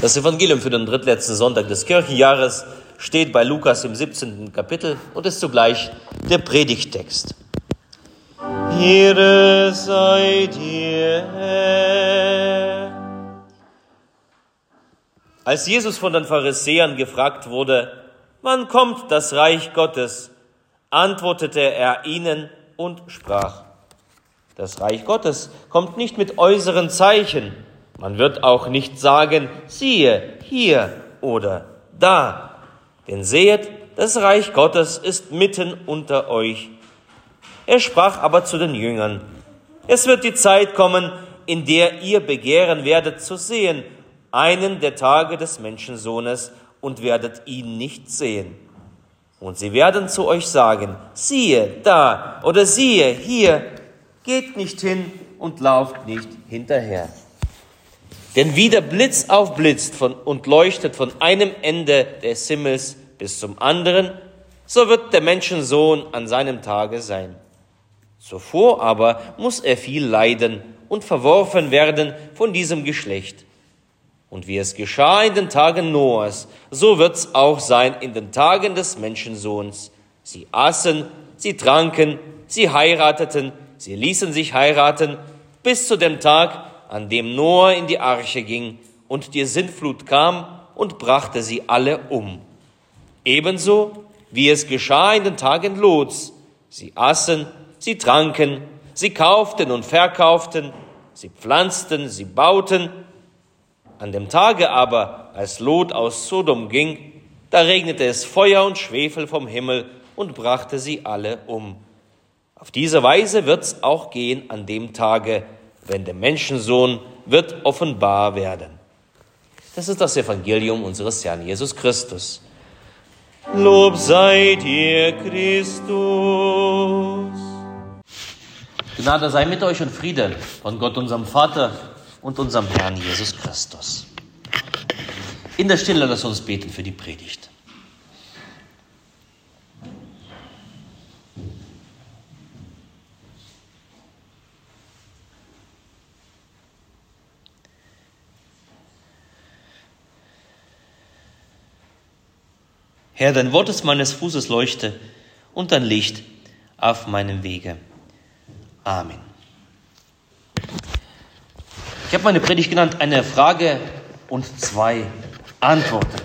Das Evangelium für den drittletzten Sonntag des Kirchenjahres steht bei Lukas im 17. Kapitel und ist zugleich der Predigtext. Ehre sei dir. Als Jesus von den Pharisäern gefragt wurde, wann kommt das Reich Gottes, antwortete er ihnen und sprach, das Reich Gottes kommt nicht mit äußeren Zeichen, man wird auch nicht sagen, siehe, hier oder da. Denn sehet, das Reich Gottes ist mitten unter euch. Er sprach aber zu den Jüngern, es wird die Zeit kommen, in der ihr begehren werdet zu sehen, einen der Tage des Menschensohnes, und werdet ihn nicht sehen. Und sie werden zu euch sagen, siehe da oder siehe hier, geht nicht hin und lauft nicht hinterher. Denn wie der Blitz aufblitzt von, und leuchtet von einem Ende des Himmels bis zum anderen, so wird der Menschensohn an seinem Tage sein. Zuvor aber muss er viel leiden und verworfen werden von diesem Geschlecht. Und wie es geschah in den Tagen Noahs, so wird's auch sein in den Tagen des Menschensohns. Sie aßen, sie tranken, sie heirateten, sie ließen sich heiraten, bis zu dem Tag, an dem Noah in die Arche ging und die Sintflut kam und brachte sie alle um. Ebenso wie es geschah in den Tagen Lots. Sie aßen, sie tranken, sie kauften und verkauften, sie pflanzten, sie bauten. An dem Tage aber, als Lot aus Sodom ging, da regnete es Feuer und Schwefel vom Himmel und brachte sie alle um. Auf diese Weise wird's auch gehen an dem Tage, wenn der Menschensohn wird offenbar werden. Das ist das Evangelium unseres Herrn Jesus Christus. Lob sei dir, Christus. Gnade sei mit euch und Friede von Gott, unserem Vater und unserem Herrn Jesus Christus. In der Stille lass uns beten für die Predigt. Herr, dein Wort ist meines Fußes Leuchte und dein Licht auf meinem Wege. Amen. Ich habe meine Predigt genannt, eine Frage und zwei Antworten.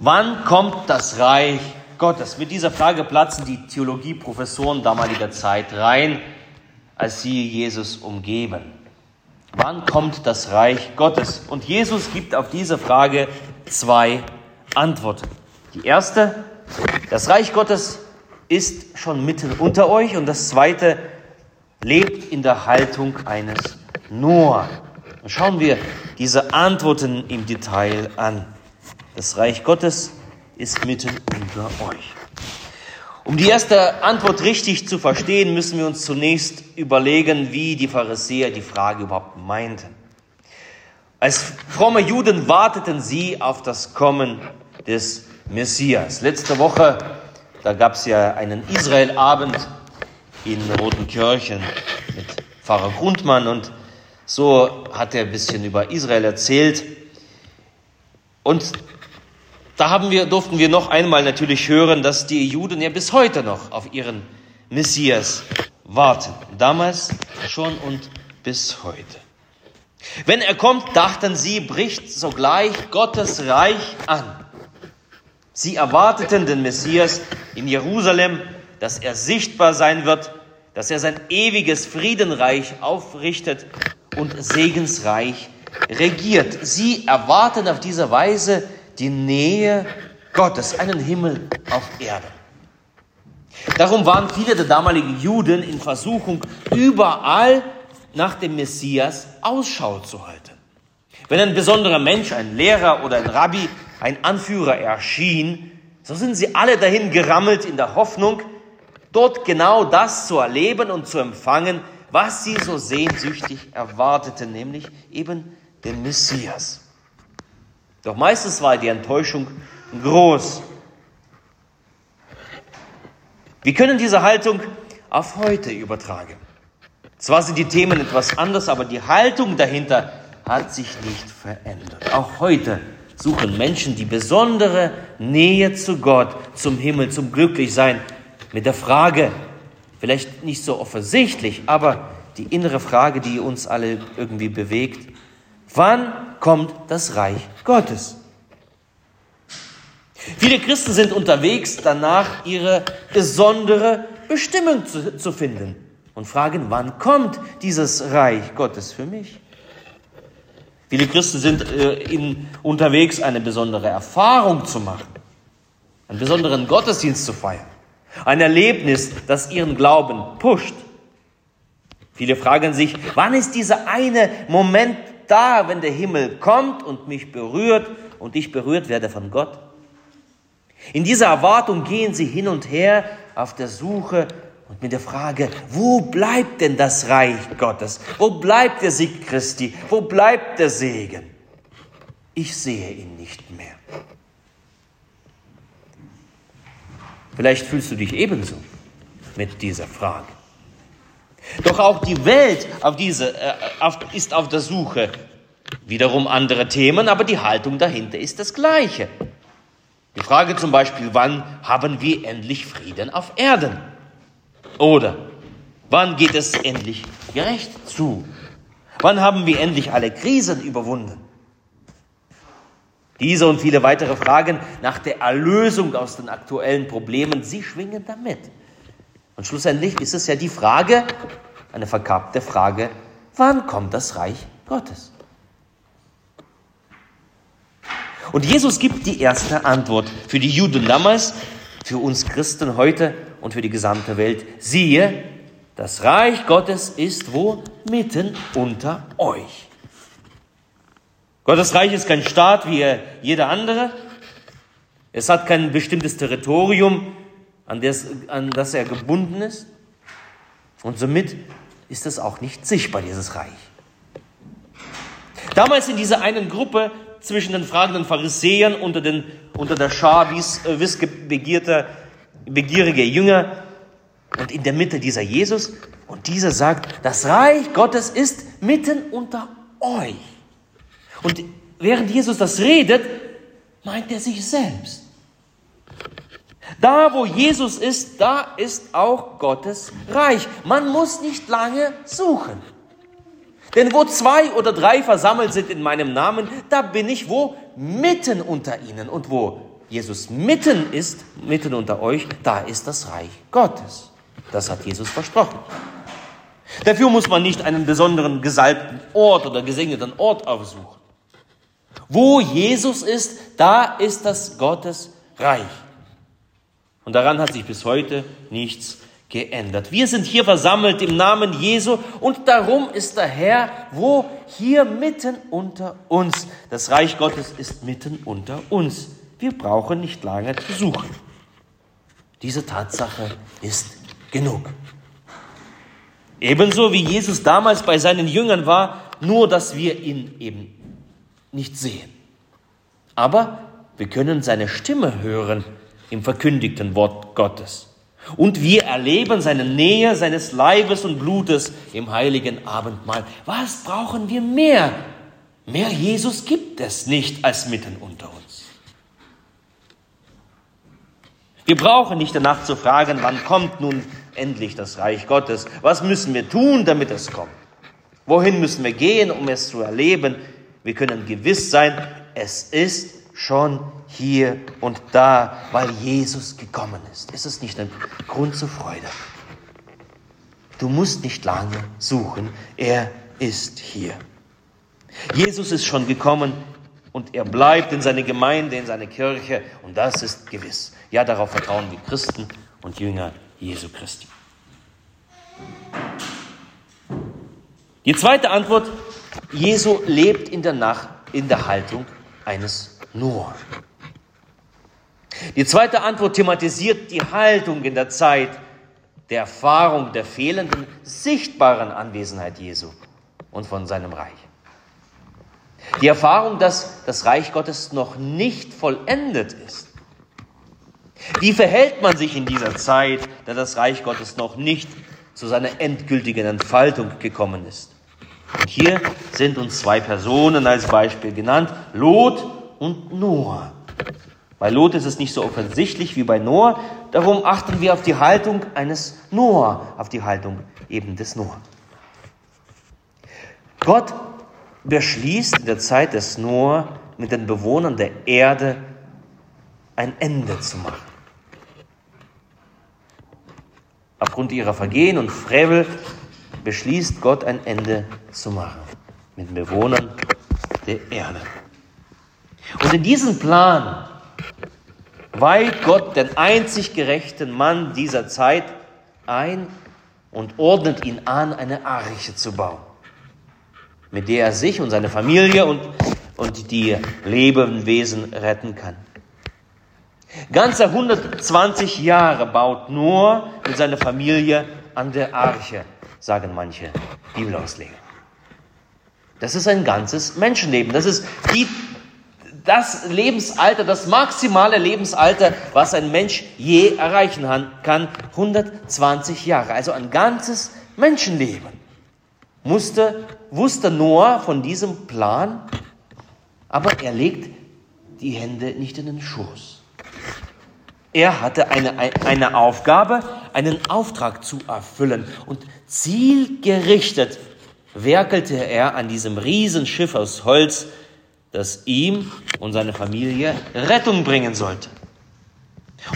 Wann kommt das Reich Gottes? Mit dieser Frage platzen die Theologieprofessoren damaliger Zeit rein, als sie Jesus umgeben. Wann kommt das Reich Gottes? Und Jesus gibt auf diese Frage zwei Antworten. Antworten. Die erste, das Reich Gottes ist schon mitten unter euch und das zweite, lebt in der Haltung eines Noah. Und schauen wir diese Antworten im Detail an. Das Reich Gottes ist mitten unter euch. Um die erste Antwort richtig zu verstehen, müssen wir uns zunächst überlegen, wie die Pharisäer die Frage überhaupt meinten. Als fromme Juden warteten sie auf das Kommen des Messias. Letzte Woche, da gab es ja einen Israelabend in Rotenkirchen mit Pfarrer Grundmann und so hat er ein bisschen über Israel erzählt. Und da haben wir, durften wir noch einmal natürlich hören, dass die Juden ja bis heute noch auf ihren Messias warten. Damals schon und bis heute. Wenn er kommt, dachten sie, bricht sogleich Gottes Reich an. Sie erwarteten den Messias in Jerusalem, dass er sichtbar sein wird, dass er sein ewiges Friedenreich aufrichtet und segensreich regiert. Sie erwarten auf diese Weise die Nähe Gottes, einen Himmel auf Erde. Darum waren viele der damaligen Juden in Versuchung, überall nach dem Messias Ausschau zu halten. Wenn ein besonderer Mensch, ein Lehrer oder ein Rabbi ein Anführer erschien, so sind sie alle dahin gerammelt in der Hoffnung, dort genau das zu erleben und zu empfangen, was sie so sehnsüchtig erwarteten, nämlich eben den Messias. Doch meistens war die Enttäuschung groß. Wir können diese Haltung auf heute übertragen. Zwar sind die Themen etwas anders, aber die Haltung dahinter hat sich nicht verändert. Auch heute suchen Menschen die besondere Nähe zu Gott, zum Himmel, zum Glücklichsein mit der Frage, vielleicht nicht so offensichtlich, aber die innere Frage, die uns alle irgendwie bewegt, wann kommt das Reich Gottes? Viele Christen sind unterwegs, danach ihre besondere Bestimmung zu, zu finden und fragen, wann kommt dieses Reich Gottes für mich? Viele Christen sind äh, in, unterwegs, eine besondere Erfahrung zu machen, einen besonderen Gottesdienst zu feiern, ein Erlebnis, das ihren Glauben pusht. Viele fragen sich, wann ist dieser eine Moment da, wenn der Himmel kommt und mich berührt und ich berührt werde von Gott? In dieser Erwartung gehen sie hin und her auf der Suche und mit der Frage, wo bleibt denn das Reich Gottes? Wo bleibt der Sieg Christi? Wo bleibt der Segen? Ich sehe ihn nicht mehr. Vielleicht fühlst du dich ebenso mit dieser Frage. Doch auch die Welt auf diese, äh, auf, ist auf der Suche. Wiederum andere Themen, aber die Haltung dahinter ist das gleiche. Die Frage zum Beispiel, wann haben wir endlich Frieden auf Erden? Oder wann geht es endlich gerecht zu? Wann haben wir endlich alle Krisen überwunden? Diese und viele weitere Fragen nach der Erlösung aus den aktuellen Problemen, sie schwingen damit. Und schlussendlich ist es ja die Frage, eine verkappte Frage, wann kommt das Reich Gottes? Und Jesus gibt die erste Antwort für die Juden damals, für uns Christen heute und für die gesamte Welt. Siehe, das Reich Gottes ist wo? Mitten unter euch. Gottes Reich ist kein Staat wie jeder andere. Es hat kein bestimmtes Territorium, an das, an das er gebunden ist. Und somit ist es auch nicht sichtbar, dieses Reich. Damals in dieser einen Gruppe zwischen den fragenden Pharisäern unter, den, unter der Schar wies, äh, wissbegierte, begierige Jünger und in der Mitte dieser Jesus. Und dieser sagt, das Reich Gottes ist mitten unter euch. Und während Jesus das redet, meint er sich selbst. Da, wo Jesus ist, da ist auch Gottes Reich. Man muss nicht lange suchen. Denn wo zwei oder drei versammelt sind in meinem Namen, da bin ich wo? Mitten unter ihnen. Und wo Jesus mitten ist, mitten unter euch, da ist das Reich Gottes. Das hat Jesus versprochen. Dafür muss man nicht einen besonderen gesalbten Ort oder gesegneten Ort aufsuchen. Wo Jesus ist, da ist das Gottes Reich. Und daran hat sich bis heute nichts geändert. Wir sind hier versammelt im Namen Jesu und darum ist der Herr wo? Hier mitten unter uns. Das Reich Gottes ist mitten unter uns. Wir brauchen nicht lange zu suchen. Diese Tatsache ist genug. Ebenso wie Jesus damals bei seinen Jüngern war, nur dass wir ihn eben nicht sehen. Aber wir können seine Stimme hören im verkündigten Wort Gottes. Und wir erleben seine Nähe seines Leibes und Blutes im heiligen Abendmahl. Was brauchen wir mehr? Mehr Jesus gibt es nicht als mitten unter uns. Wir brauchen nicht danach zu fragen, wann kommt nun endlich das Reich Gottes? Was müssen wir tun, damit es kommt? Wohin müssen wir gehen, um es zu erleben? Wir können gewiss sein, es ist schon hier und da, weil Jesus gekommen ist. Ist es nicht ein Grund zur Freude? Du musst nicht lange suchen, er ist hier. Jesus ist schon gekommen und er bleibt in seine Gemeinde, in seine Kirche und das ist gewiss. Ja, darauf vertrauen wir Christen und Jünger Jesu Christi. Die zweite Antwort, Jesu lebt in der Nacht in der Haltung eines nur. Die zweite Antwort thematisiert die Haltung in der Zeit der Erfahrung der fehlenden sichtbaren Anwesenheit Jesu und von seinem Reich. Die Erfahrung, dass das Reich Gottes noch nicht vollendet ist. Wie verhält man sich in dieser Zeit, da das Reich Gottes noch nicht zu seiner endgültigen Entfaltung gekommen ist? Und hier sind uns zwei Personen als Beispiel genannt, Lot und Noah. Bei Lot ist es nicht so offensichtlich wie bei Noah, darum achten wir auf die Haltung eines Noah, auf die Haltung eben des Noah. Gott beschließt in der Zeit des Noah mit den Bewohnern der Erde ein Ende zu machen. Aufgrund ihrer Vergehen und Frevel beschließt Gott ein Ende zu machen mit den Bewohnern der Erde. Und in diesen Plan weiht Gott den einzig gerechten Mann dieser Zeit ein und ordnet ihn an, eine Arche zu bauen, mit der er sich und seine Familie und, und die Lebewesen retten kann. Ganze 120 Jahre baut Noah mit seiner Familie an der Arche, sagen manche Bibelausleger. Das ist ein ganzes Menschenleben. Das ist die, das Lebensalter, das maximale Lebensalter, was ein Mensch je erreichen kann. 120 Jahre, also ein ganzes Menschenleben. Musste, wusste Noah von diesem Plan, aber er legt die Hände nicht in den Schoß. Er hatte eine, eine Aufgabe, einen Auftrag zu erfüllen und zielgerichtet werkelte er an diesem Riesenschiff aus Holz, das ihm und seine Familie Rettung bringen sollte.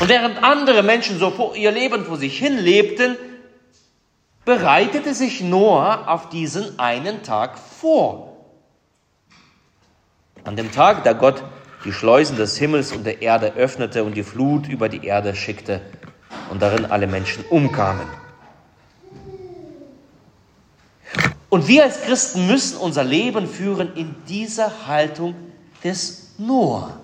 Und während andere Menschen so ihr Leben vor sich hin lebten, bereitete sich Noah auf diesen einen Tag vor. An dem Tag, da Gott die Schleusen des Himmels und der Erde öffnete und die Flut über die Erde schickte und darin alle Menschen umkamen. Und wir als Christen müssen unser Leben führen in dieser Haltung des Noah.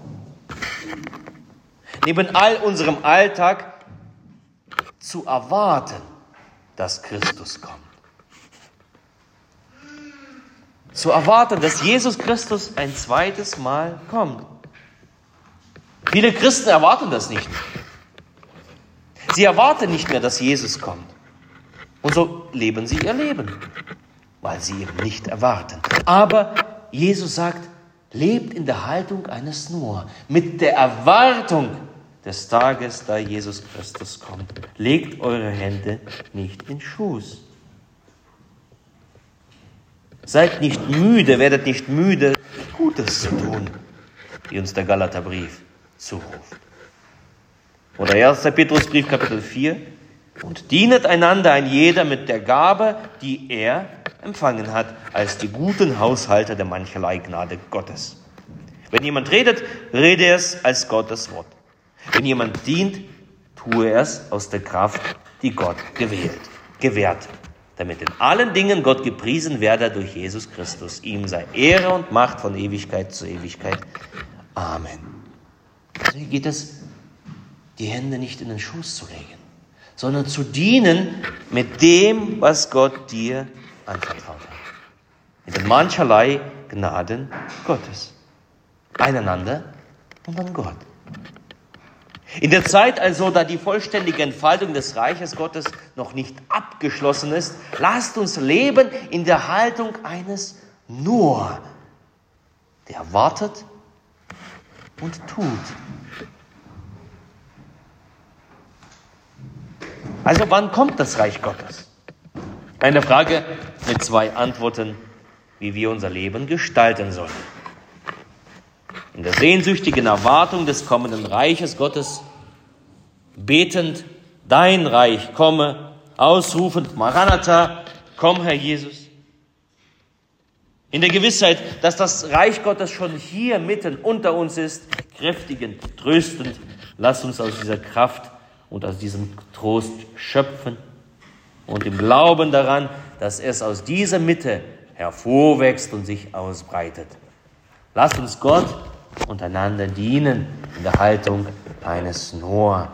Neben all unserem Alltag zu erwarten, dass Christus kommt. Zu erwarten, dass Jesus Christus ein zweites Mal kommt. Viele Christen erwarten das nicht. Sie erwarten nicht mehr, dass Jesus kommt. Und so leben sie ihr Leben, weil sie eben nicht erwarten. Aber Jesus sagt, lebt in der Haltung eines Noah, mit der Erwartung des Tages, da Jesus Christus kommt. Legt eure Hände nicht in Schoß. Seid nicht müde, werdet nicht müde, Gutes zu tun, wie uns der Galaterbrief zuruft. Oder 1. Petrusbrief Kapitel 4. Und dienet einander ein jeder mit der Gabe, die er empfangen hat, als die guten Haushalter der mancherlei Gnade Gottes. Wenn jemand redet, rede es als Gottes Wort. Wenn jemand dient, tue er es aus der Kraft, die Gott gewählt, gewährt, damit in allen Dingen Gott gepriesen werde durch Jesus Christus. Ihm sei Ehre und Macht von Ewigkeit zu Ewigkeit. Amen. Also hier geht es, die Hände nicht in den Schoß zu legen, sondern zu dienen mit dem, was Gott dir anvertraut hat. Mit mancherlei Gnaden Gottes. Einander und an Gott. In der Zeit also, da die vollständige Entfaltung des Reiches Gottes noch nicht abgeschlossen ist, lasst uns leben in der Haltung eines Nur, der wartet und tut. Also wann kommt das Reich Gottes? Eine Frage mit zwei Antworten, wie wir unser Leben gestalten sollen. In der sehnsüchtigen Erwartung des kommenden Reiches Gottes, betend, dein Reich komme, ausrufend, Maranatha, komm Herr Jesus. In der Gewissheit, dass das Reich Gottes schon hier mitten unter uns ist, kräftigend, tröstend, lass uns aus dieser Kraft und aus diesem Trost schöpfen und im Glauben daran, dass es aus dieser Mitte hervorwächst und sich ausbreitet. Lasst uns Gott untereinander dienen in der Haltung eines Noah,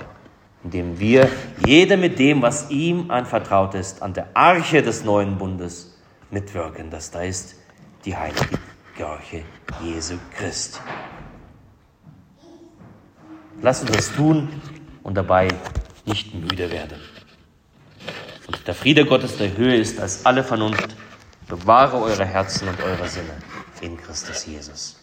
indem wir jeder mit dem, was ihm anvertraut ist, an der Arche des neuen Bundes mitwirken. Das da ist die heilige Kirche Jesu Christi. Lass uns das tun und dabei nicht müde werden. Und der Friede Gottes, der höher ist als alle Vernunft, Bewahre eure Herzen und eure Sinne in Christus Jesus.